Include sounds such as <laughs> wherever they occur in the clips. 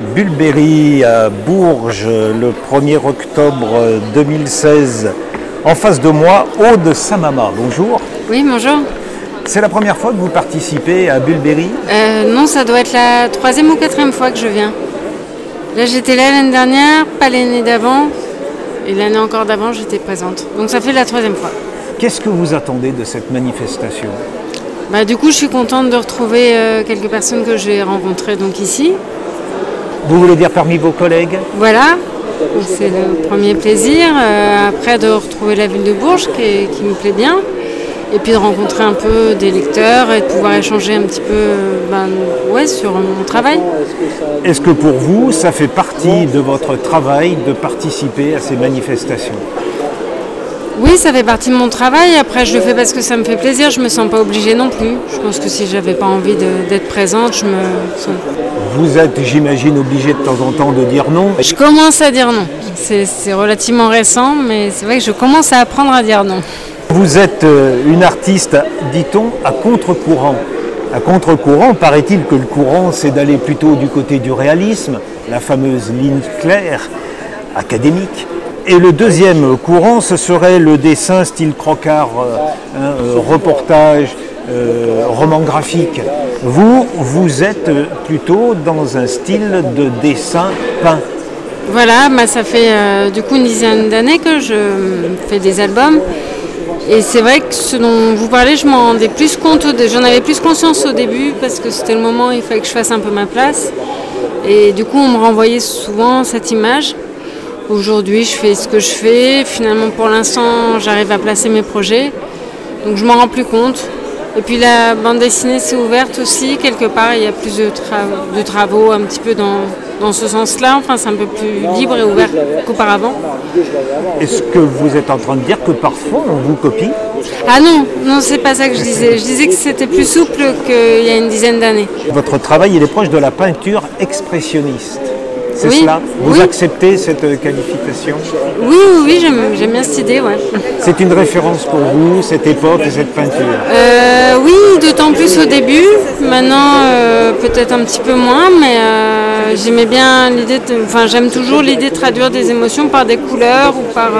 Bulberry à Bourges le 1er octobre 2016. En face de moi, Aude Samama. Bonjour. Oui, bonjour. C'est la première fois que vous participez à Bulberry Euh, non, ça doit être la troisième ou quatrième fois que je viens. Là, j'étais là l'année dernière, pas l'année d'avant. Et l'année encore d'avant, j'étais présente. Donc ça fait la troisième fois. Qu'est-ce que vous attendez de cette manifestation? Bah, du coup, je suis contente de retrouver euh, quelques personnes que j'ai rencontrées donc ici. Vous voulez dire parmi vos collègues Voilà, c'est le premier plaisir. Euh, après, de retrouver la ville de Bourges qui, est- qui me plaît bien. Et puis de rencontrer un peu des lecteurs et de pouvoir échanger un petit peu euh, ben, ouais, sur mon travail. Est-ce que pour vous, ça fait partie de votre travail de participer à ces manifestations? Oui, ça fait partie de mon travail. Après, je le fais parce que ça me fait plaisir. Je me sens pas obligée non plus. Je pense que si j'avais pas envie d'être présente, je me. Vous êtes, j'imagine, obligé de temps en temps de dire non. Je commence à dire non. C'est c'est relativement récent, mais c'est vrai que je commence à apprendre à dire non. Vous êtes euh, une artiste, dit-on, à contre-courant. À contre-courant, paraît-il que le courant, c'est d'aller plutôt du côté du réalisme, la fameuse ligne claire, académique. Et le deuxième courant, ce serait le dessin style crocart, euh, hein, euh, reportage, euh, roman graphique. Vous, vous êtes plutôt dans un style de dessin peint. Voilà, bah, ça fait du coup une dizaine d'années que je fais des albums. Et c'est vrai que ce dont vous parlez, je m'en rendais plus compte, j'en avais plus conscience au début parce que c'était le moment où il fallait que je fasse un peu ma place. Et du coup, on me renvoyait souvent cette image. Aujourd'hui, je fais ce que je fais. Finalement, pour l'instant, j'arrive à placer mes projets. Donc, je m'en rends plus compte. Et puis, la bande dessinée s'est ouverte aussi. Quelque part, il y a plus de, tra- de travaux un petit peu dans, dans ce sens-là. Enfin, c'est un peu plus libre et ouvert qu'auparavant. Est-ce que vous êtes en train de dire que parfois on vous copie? Ah non, non, c'est pas ça que je disais. Je disais que c'était plus souple qu'il y a une dizaine d'années. Votre travail, il est proche de la peinture expressionniste. C'est Oui, cela? Vous oui. acceptez cette qualification? Oui, oui, oui, j'aime, bien cette idée, ouais. C'est une référence pour vous, cette époque et cette peinture? Euh, oui, d'autant plus au début. Maintenant, euh, peut-être un petit peu moins, mais euh, j'aimais bien l'idée de. Enfin, j'aime toujours l'idée de traduire des émotions par des couleurs ou par,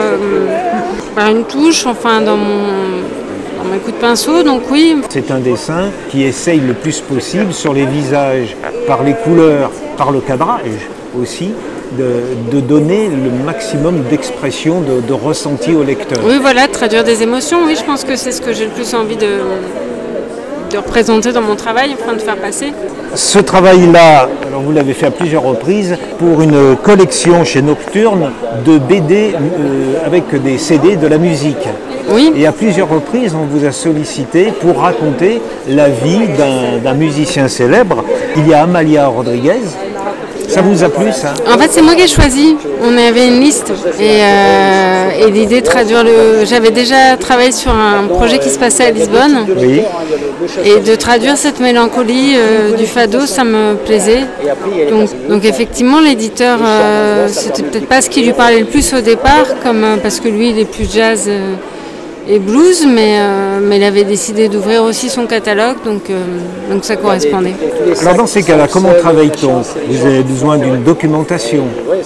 par une touche, enfin, dans mon. dans mes coups de pinceau, donc oui. C'est un dessin qui essaye le plus possible sur les visages, par les couleurs, par le cadrage aussi, de, de donner le maximum d'expression, de, de ressenti au lecteur. Oui, voilà, traduire des émotions, oui, je pense que c'est ce que j'ai le plus envie de, de représenter dans mon travail, enfin de faire passer. Ce travail-là, alors vous l'avez fait à plusieurs reprises, pour une collection chez Nocturne de BD euh, avec des CD de la musique. Oui, Et à plusieurs reprises, on vous a sollicité pour raconter la vie d'un- d'un musicien célèbre. Il y a Amalia Rodriguez. Ça vous a plu, ça en fait, c'est moi qui ai choisi. On avait une liste et, euh, et l'idée de traduire le. J'avais déjà travaillé sur un projet qui se passait à Lisbonne Oui. et de traduire cette mélancolie euh, du fado, ça me plaisait. Donc, donc effectivement, l'éditeur, euh, c'était peut-être pas ce qui lui parlait le plus au départ, comme parce que lui, il est plus jazz. Et blues, mais, euh, mais il avait décidé d'ouvrir aussi son catalogue, donc, euh, donc ça correspondait. Alors dans ces cas-là, comment travaille-t-on? Vous avez besoin d'une documentation.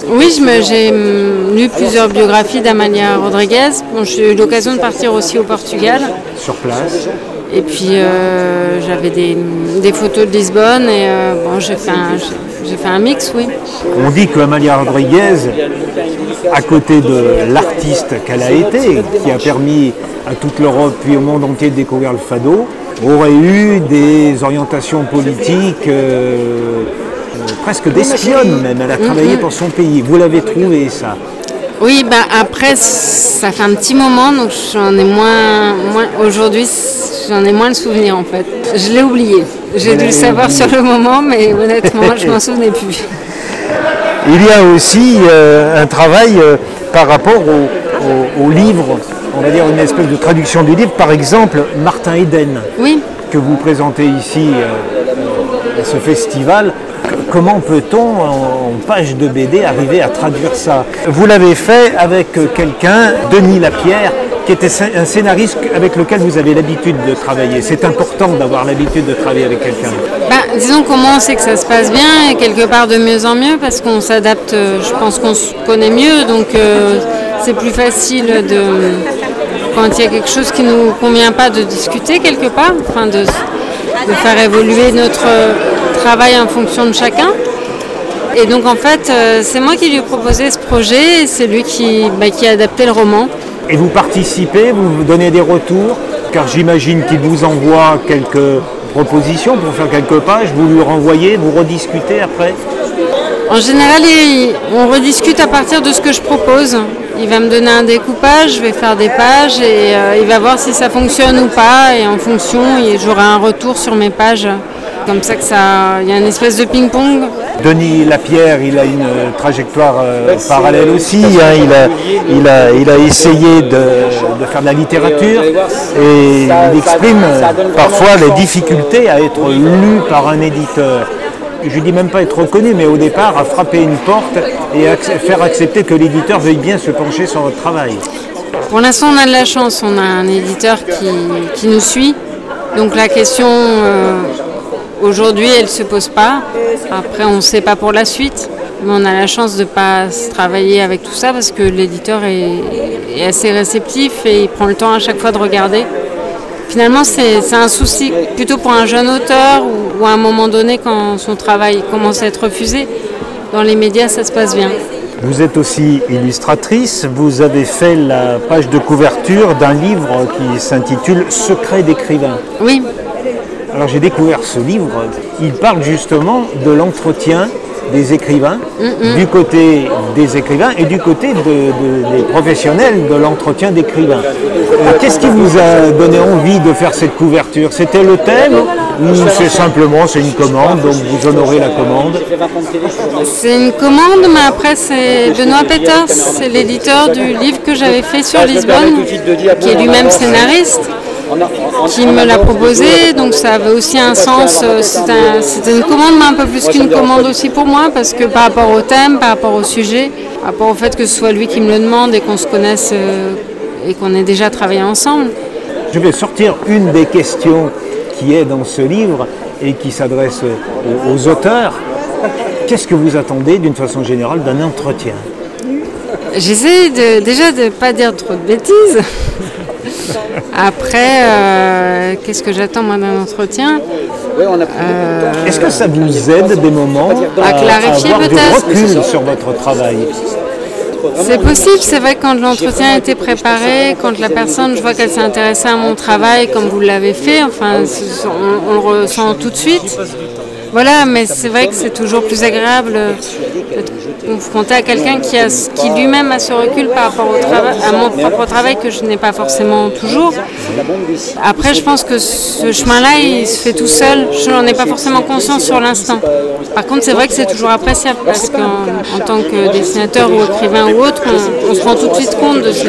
Oui, je me- j'ai hum, lu plusieurs biographies d'Amalia Rodriguez. Bon, j'ai eu l'occasion de partir aussi au Portugal. sur place. Et puis euh, j'avais des, des photos de Lisbonne et euh, bon, j'ai fait, un- j'ai- j'ai fait un mix, oui. On dit que Amalia Rodriguez, à côté de l'artiste qu'elle a été, qui a permis à toute l'Europe puis au monde entier de découvrir le fado, aurait eu des orientations politiques euh, presque d'espionne même. Elle a travaillé pour son pays. Vous l'avez trouvé ça Oui, bah après, ça fait un petit moment, donc j'en ai moins. moins Aujourd'hui, j'en ai moins le souvenir en fait. Je l'ai oublié. J'ai dû le savoir sur le moment, mais honnêtement, je m'en souvenais plus. <laughs> Il y a aussi euh, un travail euh, par rapport au, au- au livre, on va dire une espèce de traduction du livre. Par exemple, Martin Eden, Oui, que vous présentez ici euh, à ce festival. Comment peut-on, en page de BD, arriver à traduire ça? Vous l'avez fait avec quelqu'un, Denis Lapierre, qui était un scénariste avec lequel vous avez l'habitude de travailler. C'est important d'avoir l'habitude de travailler avec quelqu'un. Bah, disons qu'on sait que ça se passe bien et quelque part de mieux en mieux parce qu'on s'adapte, euh, je pense qu'on se connaît mieux, donc euh, c'est plus facile de, quand il y a quelque chose qui ne nous convient pas de discuter quelque part, enfin de faire évoluer notre travail en fonction de chacun. Et donc en fait, euh, c'est moi qui lui ai proposé ce projet et c'est lui qui, bah, qui a adapté le roman. Et vous participez, vous vous donnez des retours, car j'imagine qu'il vous envoie quelques propositions pour faire quelques pages, vous lui renvoyez, vous rediscutez après En général, on rediscute à partir de ce que je propose. Il va me donner un découpage, je vais faire des pages et euh, il va voir si ça fonctionne ou pas. Et en fonction, j'aurai un retour sur mes pages. Comme ça que ça, il y a une espèce de ping-pong. Denis Lapierre, il a une trajectoire euh, parallèle aussi. Hein. il, a, il, a, il, a, essayé de, de, faire de la littérature et il exprime parfois les difficultés à être lu par un éditeur je ne dis même pas être reconnu, mais au départ, à frapper une porte et faire accepter que l'éditeur veuille bien se pencher sur votre travail. Pour l'instant, on a de la chance, on a un éditeur qui, qui nous suit. Donc la question, euh, aujourd'hui, elle ne se pose pas. Après, on ne sait pas pour la suite. Mais on a la chance de ne pas travailler avec tout ça parce que l'éditeur est, est assez réceptif et il prend le temps à chaque fois de regarder finalement, c'est un souci plutôt pour un jeune auteur ou, à un moment donné quand son travail commence à être refusé. Dans les médias, ça se passe bien. Vous êtes aussi illustratrice. Vous avez fait la page de couverture d'un livre qui s'intitule Secret d'écrivain. Oui. Alors j'ai découvert ce livre. Il parle justement de l'entretien des écrivains, du côté des écrivains et du côté des professionnels de l'entretien d'écrivains. Euh, qu'est-ce qui vous a donné envie de faire cette couverture? C'était le thème ou c'est simplement c'est une commande, donc vous honorez la commande? C'est une commande, mais après c'est Benoît Peters, c'est l'éditeur du livre que j'avais fait sur Lisbonne, qui est lui-même scénariste qui me l'a proposé, donc ça avait aussi un sens. Euh, c'était une commande, mais un peu plus qu'une commande aussi pour moi, parce que par rapport au thème, par rapport au sujet, par rapport au fait que ce soit lui qui me le demande et qu'on se connaisse euh, et qu'on ait déjà travaillé ensemble. Je vais sortir une des questions qui est dans ce livre et qui s'adresse aux, auteurs. Qu'est-ce que vous attendez d'une façon générale d'un entretien? J'essaie déjà de ne pas dire trop de bêtises. Après, euh, qu'est-ce que j'attends moi d'un entretien euh, Est-ce que ça vous aide des moments à, clarifier peut-être sur votre travail. C'est possible, c'est vrai que quand l'entretien a été préparé, quand la personne, je vois qu'elle s'est intéressée à mon travail comme vous l'avez fait, enfin, on, le ressent tout de suite. Voilà, mais c'est vrai que c'est toujours plus agréable d'être confronté à quelqu'un qui, qui lui-même a ce recul par rapport au travail, à mon propre travail que je n'ai pas forcément toujours. Après, je pense que ce chemin-là, il se fait tout seul. Je n'en ai pas forcément conscience sur l'instant. Par contre, c'est vrai que c'est toujours appréciable parce qu'en tant que dessinateur ou écrivain ou autre, on, se rend tout de suite compte de si,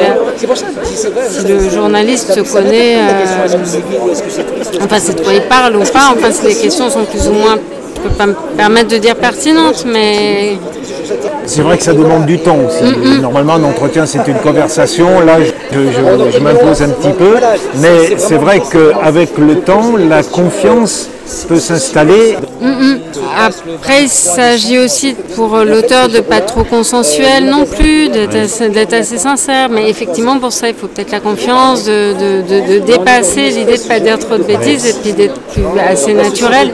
le journaliste se connaît, euh, enfin, c'est de quoi il parle ou pas. Enfin, si les questions sont plus ou moins peux pas me permettre de dire pertinente, mais. C'est vrai que ça demande du temps aussi. Normalement, un entretien, c'est une conversation. Là, je, m'impose un petit peu. Mais c'est vrai qu'avec le temps, la confiance peut s'installer. Après, il s'agit aussi pour l'auteur de pas trop consensuel non plus, d'être assez, sincère. Mais effectivement, pour ça, il faut peut-être la confiance, de, dépasser l'idée de ne pas dire trop de bêtises et puis d'être assez naturel.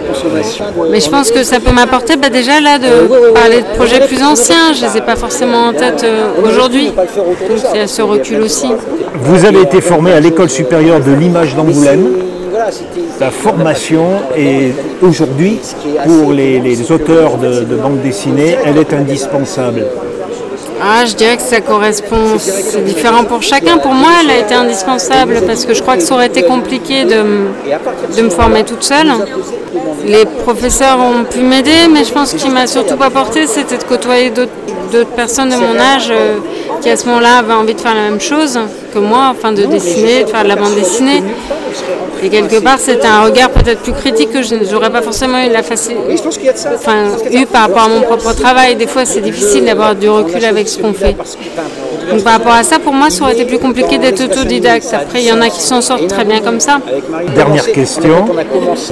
Mais je pense que ça peut m'apporter bah, déjà là de parler de projets plus anciens. Je ne les ai pas forcément en tête euh, aujourd'hui. Donc il y a ce recul aussi. Vous avez été formé à l'école supérieure de l'image d'Angoulême. La formation est aujourd'hui, pour les, auteurs de, de bande dessinée, elle est indispensable. Ah, je dirais que ça correspond, c'est différent pour chacun. Pour moi, elle a été indispensable parce que je crois que ça aurait été compliqué de, de me former toute seule. Les professeurs ont pu m'aider, mais je pense qu'il m'a surtout pas porté, c'était de côtoyer d'autres personnes de mon âge euh, qui à ce moment-là avaient envie de faire la même chose que moi, enfin de dessiner, de faire de la bande dessinée. Et quelque part, c'était un regard peut-être plus critique que je n'aurais pas forcément eu la facilité, enfin, eu par rapport à mon propre travail. Des fois, c'est difficile d'avoir du recul avec ce qu'on fait. Donc par rapport à ça, pour moi, ça aurait été plus compliqué d'être autodidacte. Après, il y en a qui s'en sortent très bien comme ça. Dernière question.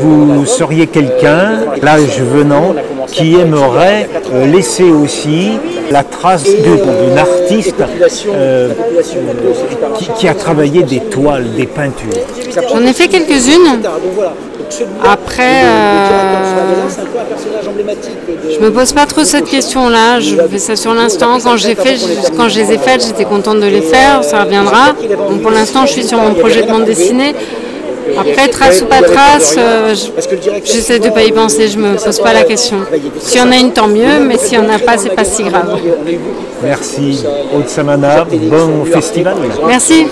Vous seriez quelqu'un, l'âge venant, qui aimerait euh, laisser aussi la trace d'une artiste euh, qui, qui a travaillé des toiles, des peintures J'en ai fait quelques-unes. Après, euh, je me pose pas trop cette question-là. Je fais ça sur l'instant. Quand j'ai fait, quand je les ai faites, j'étais contente de les faire. Ça reviendra. Donc pour l'instant, je suis sur mon projet de bande dessinée. Après, trace ou pas trace, euh, j'essaie de ne pas y penser, je ne me pose pas la question. S'il y en a une, tant mieux, mais s'il n'y en a pas, c'est pas si grave. Merci. Haute Samana, bon festival. Merci.